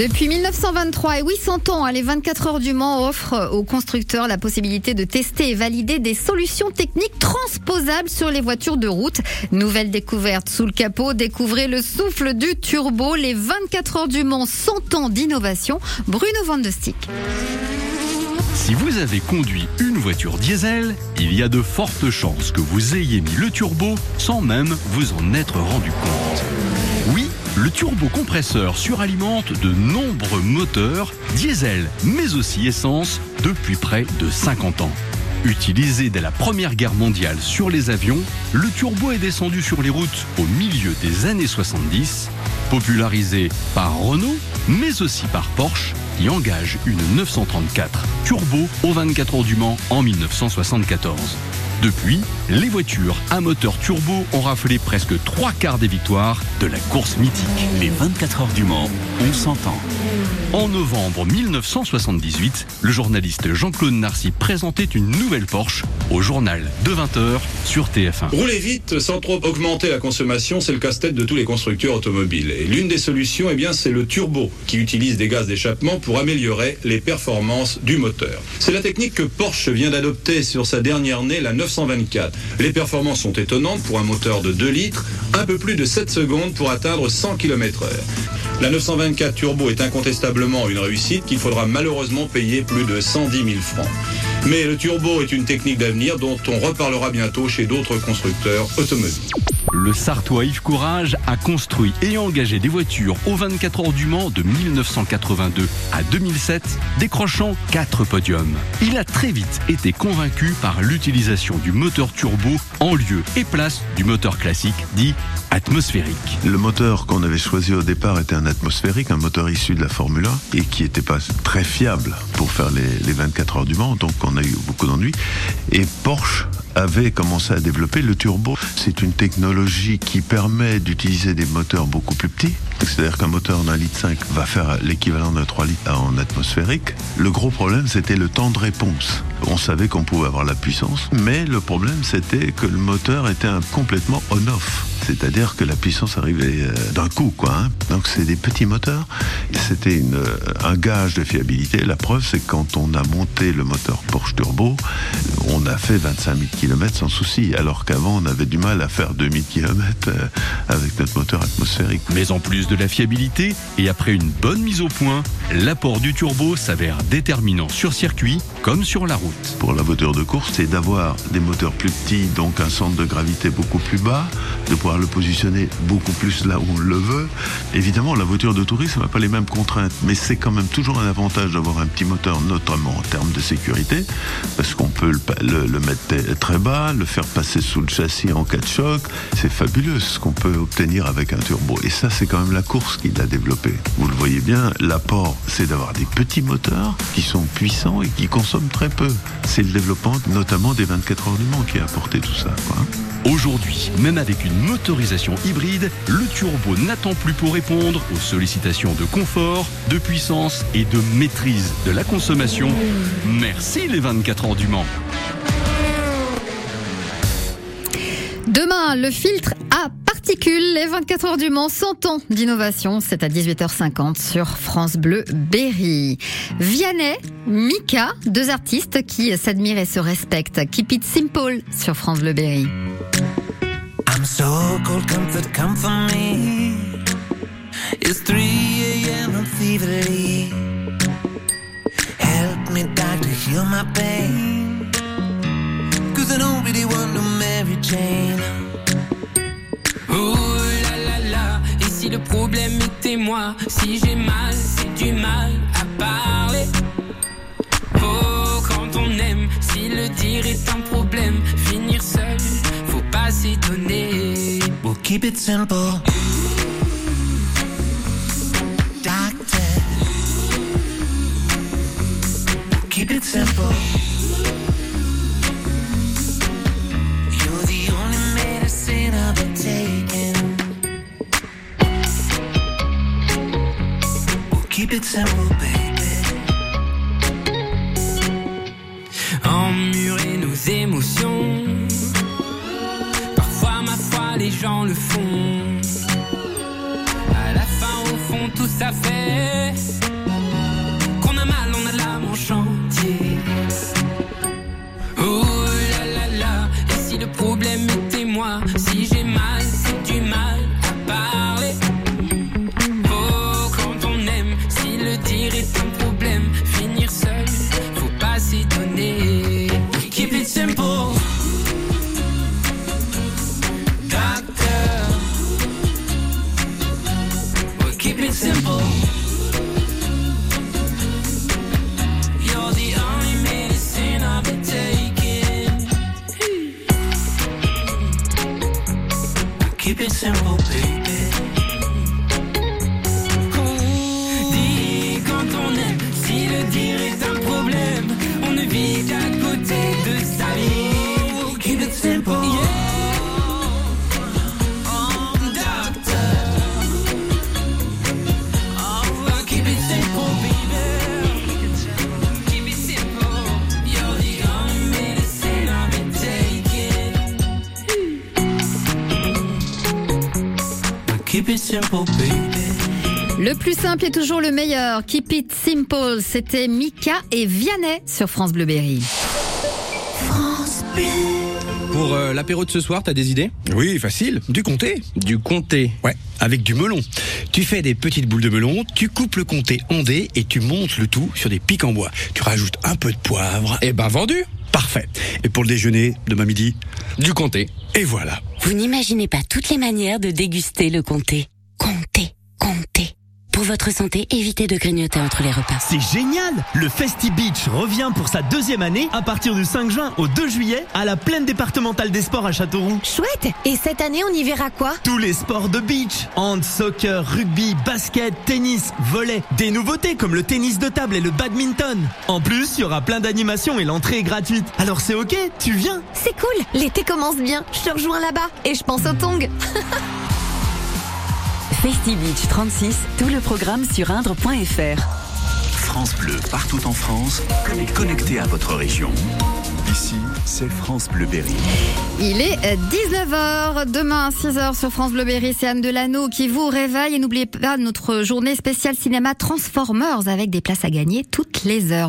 Depuis 1923 et 800 ans, hein, les 24 heures du Mans offrent aux constructeurs la possibilité de tester et valider des solutions techniques transposables sur les voitures de route. Nouvelle découverte sous le capot, découvrez le souffle du turbo, les 24 heures du Mans 100 ans d'innovation. Bruno Van de Stick. Si vous avez conduit une voiture diesel, il y a de fortes chances que vous ayez mis le turbo sans même vous en être rendu compte. Le turbocompresseur suralimente de nombreux moteurs, diesel mais aussi essence, depuis près de 50 ans. Utilisé dès la Première Guerre mondiale sur les avions, le turbo est descendu sur les routes au milieu des années 70, popularisé par Renault, mais aussi par Porsche, qui engage une 934 turbo au 24 heures du Mans en 1974. Depuis, les voitures à moteur turbo ont raflé presque trois quarts des victoires de la course mythique. Les 24 heures du Mans, on s'entend. En novembre 1978, le journaliste Jean-Claude Narcy présentait une nouvelle Porsche au journal de 20h sur TF1. Rouler vite sans trop augmenter la consommation, c'est le casse-tête de tous les constructeurs automobiles. Et l'une des solutions, eh bien, c'est le turbo, qui utilise des gaz d'échappement pour améliorer les performances du moteur. C'est la technique que Porsche vient d'adopter sur sa dernière née, la 924. Les performances sont étonnantes pour un moteur de 2 litres, un peu plus de 7 secondes pour atteindre 100 km/h. La 924 Turbo est incontestablement une réussite qu'il faudra malheureusement payer plus de 110 000 francs. Mais le turbo est une technique d'avenir dont on reparlera bientôt chez d'autres constructeurs automobiles. Le Sartois Yves Courage a construit et engagé des voitures aux 24 heures du Mans de 1982 à 2007, décrochant 4 podiums. Il a très vite été convaincu par l'utilisation du moteur turbo en lieu et place du moteur classique dit atmosphérique. Le moteur qu'on avait choisi au départ était un atmosphérique, un moteur issu de la Formule 1 et qui n'était pas très fiable pour faire les, les 24 heures du Mans, donc on a eu beaucoup d'ennuis. Et Porsche avait commencé à développer le turbo. C'est une technologie qui permet d'utiliser des moteurs beaucoup plus petits. C'est-à-dire qu'un moteur d'un litre 5 va faire l'équivalent d'un 3 litres en atmosphérique. Le gros problème, c'était le temps de réponse. On savait qu'on pouvait avoir la puissance, mais le problème, c'était que le moteur était complètement on-off. C'est-à-dire que la puissance arrivait euh, d'un coup, quoi. Hein. Donc c'est des petits moteurs. C'était euh, un gage de fiabilité. La preuve, c'est que quand on a monté le moteur Porsche Turbo, on a fait 25 000 km sans souci, alors qu'avant on avait du mal à faire 2000 km euh, avec notre moteur atmosphérique. Mais en plus de la fiabilité, et après une bonne mise au point, l'apport du turbo s'avère déterminant sur circuit comme sur la route. Pour la voiture de course, c'est d'avoir des moteurs plus petits, donc un centre de gravité beaucoup plus bas, de pouvoir le positionner beaucoup plus là où on le veut. Évidemment, la voiture de tourisme n'a pas les mêmes contraintes, mais c'est quand même toujours un avantage d'avoir un petit moteur, notamment en termes de sécurité, parce qu'on peut le, le, mettre très bas, le faire passer sous le châssis en cas de choc. C'est fabuleux ce qu'on peut obtenir avec un turbo. Et ça, c'est quand même la course qui l'a développé. Vous le voyez bien, l'apport, c'est d'avoir des petits moteurs qui sont puissants et qui consomment très peu. C'est le développement notamment des 24 heures du Mans qui a apporté tout ça. Quoi. Aujourd'hui, même avec une motorisation hybride, le turbo n'attend plus pour répondre aux sollicitations de confort, de puissance et de maîtrise de la consommation. Merci les 24 heures du Mans. Demain, le filtre à particules, les 24 heures du Mans, 100 ans d'innovation. C'est à 18h50 sur France Bleu Berry. Vianney, Mika, deux artistes qui s'admirent et se respectent. Keep it simple sur France Bleu Berry. I'm so cold, comfort, come for me. It's 3 a.m. I'm feverly. Help me, doctor, heal my pain. Cause I don't really want no Mary Jane. Moi, si j'ai mal, c'est du mal à parler. Oh, quand on aime, si le dire est un problème, finir seul, faut pas s'étonner. We'll keep it simple. Doctor. Keep it simple. Keep it simple, baby. Emmurer nos émotions. Parfois, ma foi, les gens le font. À la fin, au fond, tout ça fait keep it simple, baby. Simple, baby. Le plus simple est toujours le meilleur. Keep it simple. C'était Mika et Vianney sur France Bleu Berry. Pour euh, l'apéro de ce soir, t'as des idées? Oui, facile. Du comté. Du comté. Ouais, avec du melon. Tu fais des petites boules de melon, tu coupes le comté en dés et tu montes le tout sur des pics en bois. Tu rajoutes un peu de poivre. Eh ben vendu Parfait. Et pour le déjeuner, demain midi? Du comté. Et voilà. Vous n'imaginez pas toutes les manières de déguster le comté. Comté, comté. Pour votre santé, évitez de grignoter entre les repas. C'est génial Le Festi Beach revient pour sa deuxième année à partir du 5 juin au 2 juillet à la plaine départementale des sports à Châteauroux. Chouette Et cette année, on y verra quoi? Tous les sports de beach hand, soccer, rugby, basket, tennis, volley. Des nouveautés comme le tennis de table et le badminton. En plus, il y aura plein d'animations et l'entrée est gratuite. Alors c'est ok, tu viens C'est cool L'été commence bien. Je te rejoins là-bas. Et je pense aux tongs. Festi Beach 36, tout le programme sur indre.fr. France Bleu partout en France, connecté à votre région. Ici, c'est France Bleu Berry. Il est euh, 19h. Demain, 6h sur France Bleu Berry, c'est Anne Delano qui vous réveille. Et n'oubliez pas notre journée spéciale cinéma Transformers avec des places à gagner toutes les heures.